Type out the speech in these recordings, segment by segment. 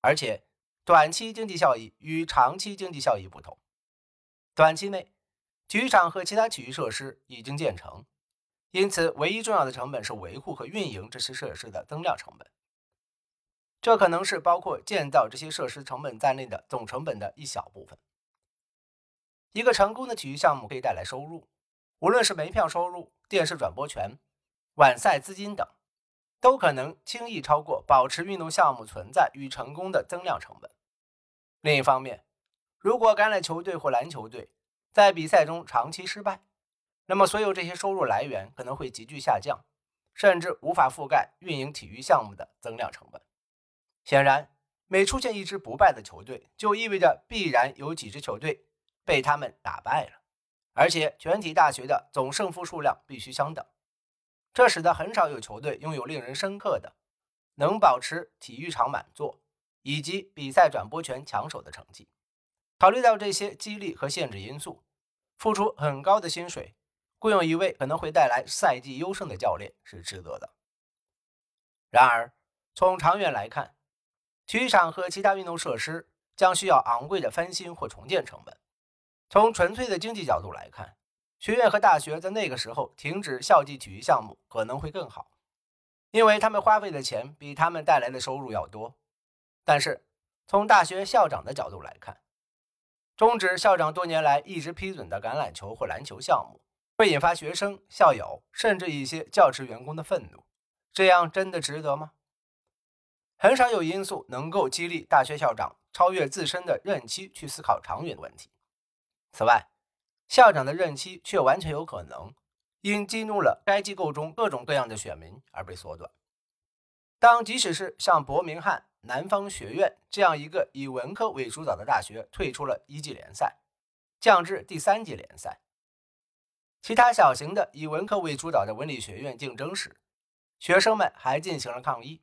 而且短期经济效益与长期经济效益不同。短期内，体育场和其他体育设施已经建成，因此唯一重要的成本是维护和运营这些设施的增量成本。这可能是包括建造这些设施成本在内的总成本的一小部分。一个成功的体育项目可以带来收入，无论是门票收入、电视转播权、晚赛资金等，都可能轻易超过保持运动项目存在与成功的增量成本。另一方面，如果橄榄球队或篮球队在比赛中长期失败，那么所有这些收入来源可能会急剧下降，甚至无法覆盖运营体育项目的增量成本。显然，每出现一支不败的球队，就意味着必然有几支球队。被他们打败了，而且全体大学的总胜负数量必须相等，这使得很少有球队拥有令人深刻的能保持体育场满座以及比赛转播权抢手的成绩。考虑到这些激励和限制因素，付出很高的薪水雇佣一位可能会带来赛季优胜的教练是值得的。然而，从长远来看，体育场和其他运动设施将需要昂贵的翻新或重建成本。从纯粹的经济角度来看，学院和大学在那个时候停止校际体育项目可能会更好，因为他们花费的钱比他们带来的收入要多。但是，从大学校长的角度来看，终止校长多年来一直批准的橄榄球或篮球项目，会引发学生、校友甚至一些教职员工的愤怒。这样真的值得吗？很少有因素能够激励大学校长超越自身的任期去思考长远的问题。此外，校长的任期却完全有可能因激怒了该机构中各种各样的选民而被缩短。当即使是像伯明翰南方学院这样一个以文科为主导的大学退出了一级联赛，降至第三级联赛，其他小型的以文科为主导的文理学院竞争时，学生们还进行了抗议。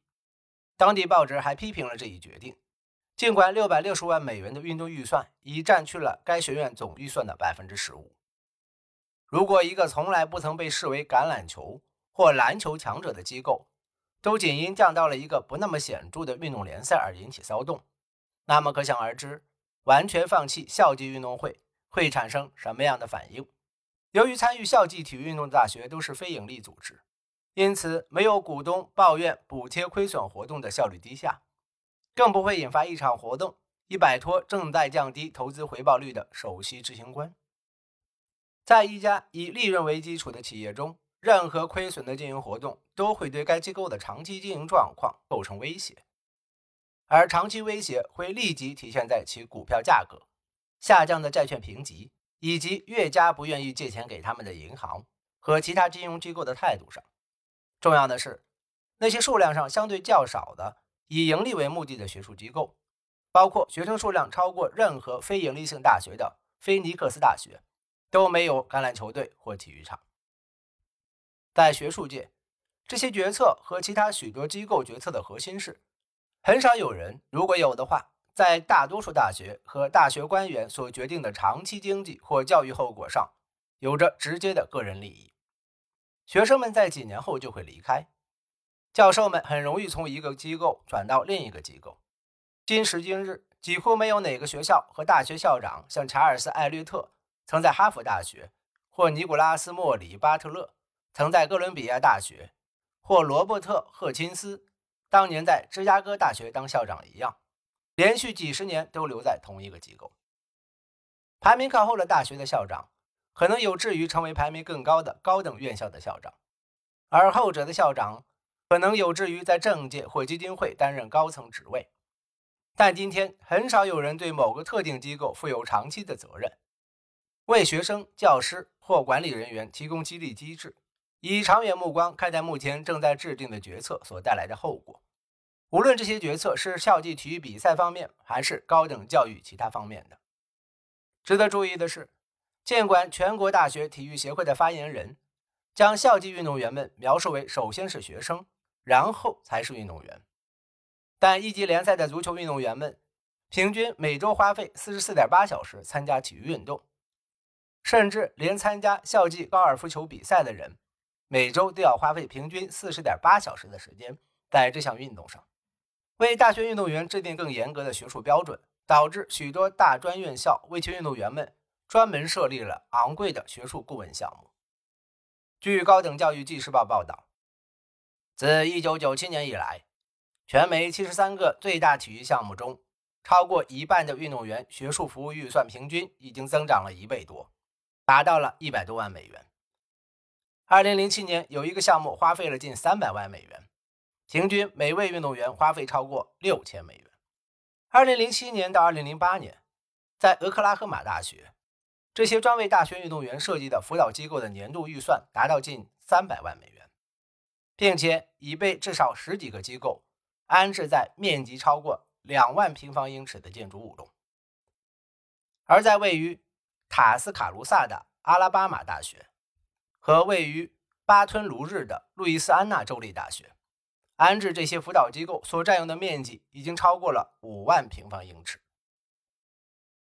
当地报纸还批评了这一决定。尽管六百六十万美元的运动预算已占去了该学院总预算的百分之十五，如果一个从来不曾被视为橄榄球或篮球强者的机构，都仅因降到了一个不那么显著的运动联赛而引起骚动，那么可想而知，完全放弃校际运动会会产生什么样的反应。由于参与校际体育运动的大学都是非营利组织，因此没有股东抱怨补贴亏损活动的效率低下。更不会引发一场活动，以摆脱正在降低投资回报率的首席执行官。在一家以利润为基础的企业中，任何亏损的经营活动都会对该机构的长期经营状况构成威胁，而长期威胁会立即体现在其股票价格、下降的债券评级以及越加不愿意借钱给他们的银行和其他金融机构的态度上。重要的是，那些数量上相对较少的。以盈利为目的的学术机构，包括学生数量超过任何非盈利性大学的菲尼克斯大学，都没有橄榄球队或体育场。在学术界，这些决策和其他许多机构决策的核心是：很少有人，如果有的话，在大多数大学和大学官员所决定的长期经济或教育后果上有着直接的个人利益。学生们在几年后就会离开。教授们很容易从一个机构转到另一个机构。今时今日，几乎没有哪个学校和大学校长像查尔斯·艾略特曾在哈佛大学，或尼古拉斯·莫里·巴特勒曾在哥伦比亚大学，或罗伯特·赫钦斯当年在芝加哥大学当校长一样，连续几十年都留在同一个机构。排名靠后的大学的校长，可能有志于成为排名更高的高等院校的校长，而后者的校长。可能有志于在政界或基金会担任高层职位，但今天很少有人对某个特定机构负有长期的责任，为学生、教师或管理人员提供激励机制，以长远目光看待目前正在制定的决策所带来的后果。无论这些决策是校际体育比赛方面，还是高等教育其他方面的。值得注意的是，尽管全国大学体育协会的发言人将校际运动员们描述为首先是学生。然后才是运动员，但一级联赛的足球运动员们平均每周花费四十四点八小时参加体育运动，甚至连参加校际高尔夫球比赛的人每周都要花费平均四十点八小时的时间在这项运动上。为大学运动员制定更严格的学术标准，导致许多大专院校为其运动员们专门设立了昂贵的学术顾问项目。据《高等教育纪事报》报道，自1997年以来，全美73个最大体育项目中，超过一半的运动员学术服务预算平均已经增长了一倍多，达到了一百多万美元。2007年，有一个项目花费了近300万美元。平均每位运动员花费超过六千美元。二零零七年到二零零八年，在俄克拉荷马大学，这些专为大学运动员设计的辅导机构的年度预算达到近三百万美元，并且已被至少十几个机构安置在面积超过两万平方英尺的建筑物中。而在位于塔斯卡卢萨的阿拉巴马大学和位于巴吞卢日的路易斯安那州立大学。安置这些辅导机构所占用的面积已经超过了五万平方英尺。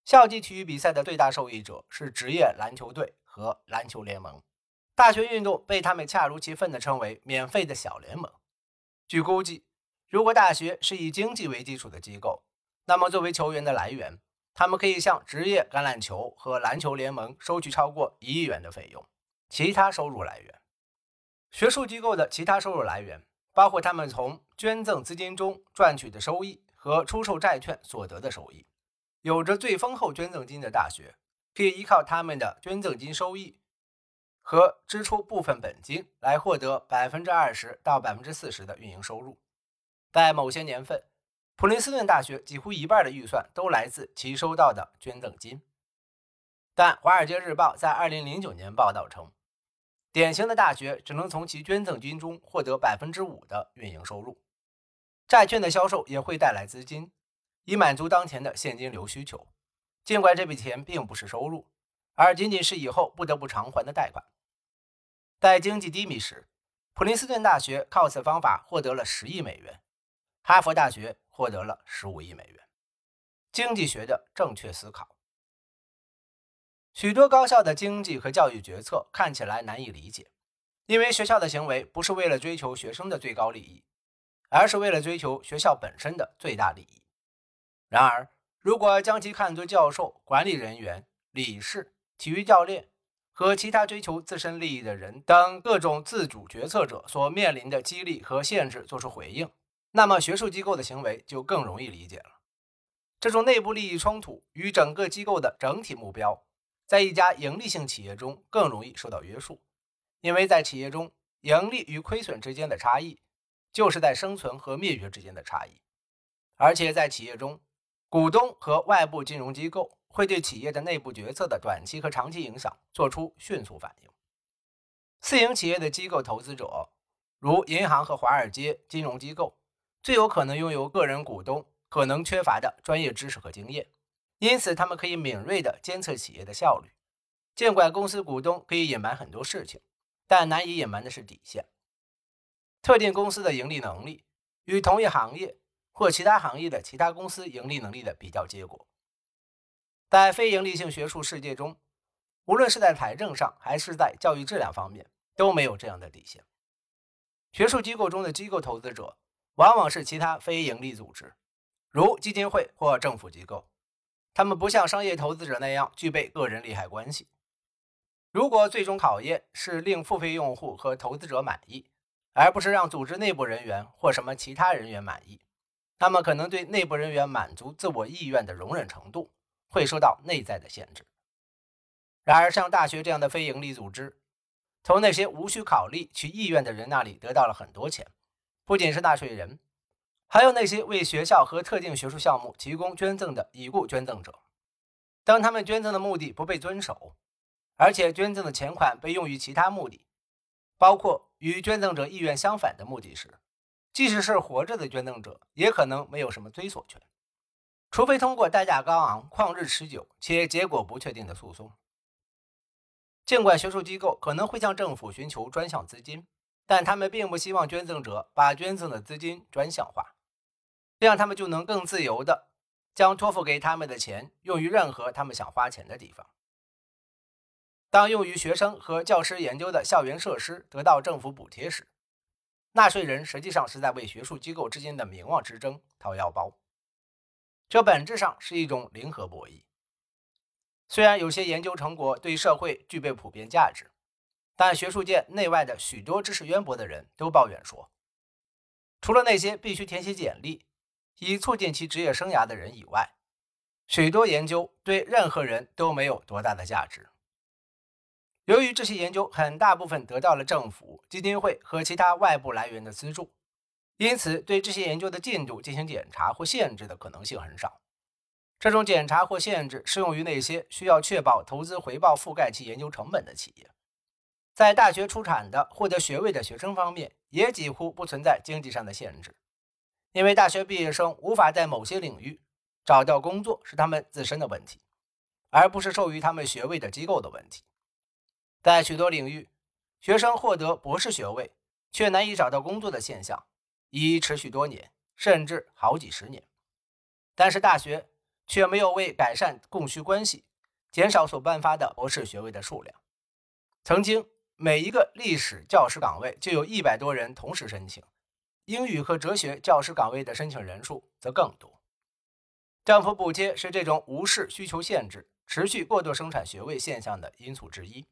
校际体育比赛的最大受益者是职业篮球队和篮球联盟。大学运动被他们恰如其分地称为“免费的小联盟”。据估计，如果大学是以经济为基础的机构，那么作为球员的来源，他们可以向职业橄榄球和篮球联盟收取超过一亿元的费用。其他收入来源，学术机构的其他收入来源。包括他们从捐赠资金中赚取的收益和出售债券所得的收益。有着最丰厚捐赠金的大学，可以依靠他们的捐赠金收益和支出部分本金来获得百分之二十到百分之四十的运营收入。在某些年份，普林斯顿大学几乎一半的预算都来自其收到的捐赠金。但《华尔街日报》在二零零九年报道称。典型的大学只能从其捐赠金中获得百分之五的运营收入，债券的销售也会带来资金，以满足当前的现金流需求。尽管这笔钱并不是收入，而仅仅是以后不得不偿还的贷款。在经济低迷时，普林斯顿大学靠此方法获得了十亿美元，哈佛大学获得了十五亿美元。经济学的正确思考。许多高校的经济和教育决策看起来难以理解，因为学校的行为不是为了追求学生的最高利益，而是为了追求学校本身的最大利益。然而，如果将其看作教授、管理人员、理事、体育教练和其他追求自身利益的人等各种自主决策者所面临的激励和限制做出回应，那么学术机构的行为就更容易理解了。这种内部利益冲突与整个机构的整体目标。在一家盈利性企业中更容易受到约束，因为在企业中，盈利与亏损之间的差异，就是在生存和灭绝之间的差异。而且在企业中，股东和外部金融机构会对企业的内部决策的短期和长期影响做出迅速反应。私营企业的机构投资者，如银行和华尔街金融机构，最有可能拥有个人股东可能缺乏的专业知识和经验。因此，他们可以敏锐地监测企业的效率。尽管公司股东可以隐瞒很多事情，但难以隐瞒的是底线。特定公司的盈利能力与同一行业或其他行业的其他公司盈利能力的比较结果，在非盈利性学术世界中，无论是在财政上还是在教育质量方面，都没有这样的底线。学术机构中的机构投资者往往是其他非盈利组织，如基金会或政府机构。他们不像商业投资者那样具备个人利害关系。如果最终考验是令付费用户和投资者满意，而不是让组织内部人员或什么其他人员满意，那么可能对内部人员满足自我意愿的容忍程度会受到内在的限制。然而，像大学这样的非营利组织，从那些无需考虑其意愿的人那里得到了很多钱，不仅是纳税人。还有那些为学校和特定学术项目提供捐赠的已故捐赠者，当他们捐赠的目的不被遵守，而且捐赠的钱款被用于其他目的，包括与捐赠者意愿相反的目的时，即使是活着的捐赠者，也可能没有什么追索权，除非通过代价高昂、旷日持久且结果不确定的诉讼。尽管学术机构可能会向政府寻求专项资金，但他们并不希望捐赠者把捐赠的资金专项化。这样，他们就能更自由地将托付给他们的钱用于任何他们想花钱的地方。当用于学生和教师研究的校园设施得到政府补贴时，纳税人实际上是在为学术机构之间的名望之争掏腰包。这本质上是一种零和博弈。虽然有些研究成果对社会具备普遍价值，但学术界内外的许多知识渊博的人都抱怨说，除了那些必须填写简历以促进其职业生涯的人以外，许多研究对任何人都没有多大的价值。由于这些研究很大部分得到了政府、基金会和其他外部来源的资助，因此对这些研究的进度进行检查或限制的可能性很少。这种检查或限制适用于那些需要确保投资回报覆盖其研究成本的企业。在大学出产的获得学位的学生方面，也几乎不存在经济上的限制，因为大学毕业生无法在某些领域找到工作是他们自身的问题，而不是授予他们学位的机构的问题。在许多领域，学生获得博士学位却难以找到工作的现象已持续多年，甚至好几十年。但是大学。却没有为改善供需关系，减少所颁发的博士学位的数量。曾经，每一个历史教师岗位就有一百多人同时申请，英语和哲学教师岗位的申请人数则更多。政府补贴是这种无视需求限制、持续过度生产学位现象的因素之一，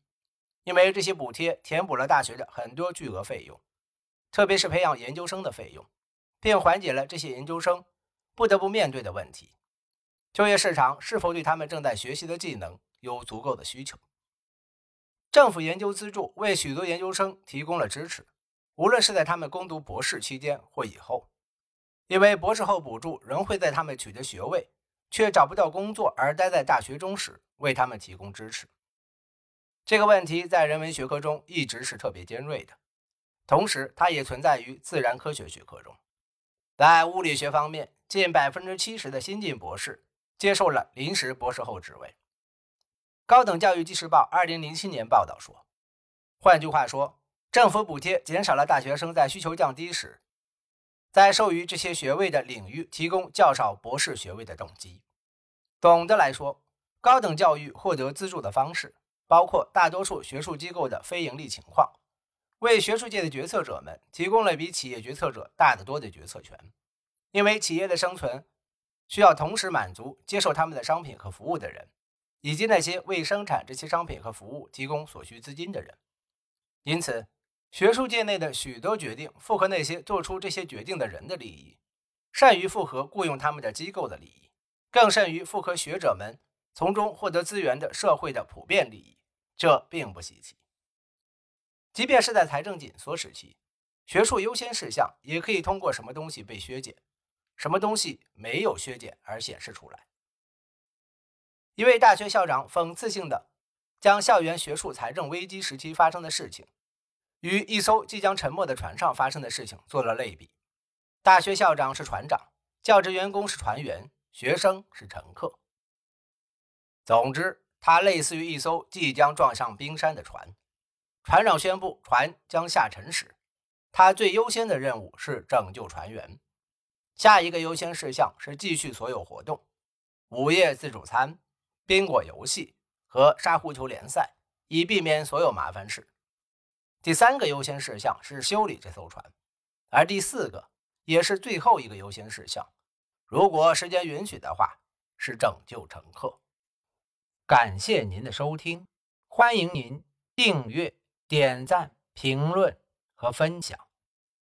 因为这些补贴填补了大学的很多巨额费用，特别是培养研究生的费用，并缓解了这些研究生不得不面对的问题。就业市场是否对他们正在学习的技能有足够的需求？政府研究资助为许多研究生提供了支持，无论是在他们攻读博士期间或以后，因为博士后补助仍会在他们取得学位却找不到工作而待在大学中时为他们提供支持。这个问题在人文学科中一直是特别尖锐的，同时它也存在于自然科学学科中。在物理学方面，近百分之七十的新晋博士。接受了临时博士后职位。高等教育纪事报二零零七年报道说，换句话说，政府补贴减少了大学生在需求降低时，在授予这些学位的领域提供较少博士学位的动机。总的来说，高等教育获得资助的方式包括大多数学术机构的非盈利情况，为学术界的决策者们提供了比企业决策者大得多的决策权，因为企业的生存。需要同时满足接受他们的商品和服务的人，以及那些为生产这些商品和服务提供所需资金的人。因此，学术界内的许多决定符合那些做出这些决定的人的利益，善于符合雇佣他们的机构的利益，更善于符合学者们从中获得资源的社会的普遍利益。这并不稀奇。即便是在财政紧缩时期，学术优先事项也可以通过什么东西被削减。什么东西没有削减而显示出来？一位大学校长讽刺性的将校园学术财政危机时期发生的事情，与一艘即将沉没的船上发生的事情做了类比。大学校长是船长，教职员工是船员，学生是乘客。总之，它类似于一艘即将撞上冰山的船。船长宣布船将下沉时，他最优先的任务是拯救船员。下一个优先事项是继续所有活动，午夜自助餐、宾果游戏和沙狐球联赛，以避免所有麻烦事。第三个优先事项是修理这艘船，而第四个也是最后一个优先事项，如果时间允许的话，是拯救乘客。感谢您的收听，欢迎您订阅、点赞、评论和分享。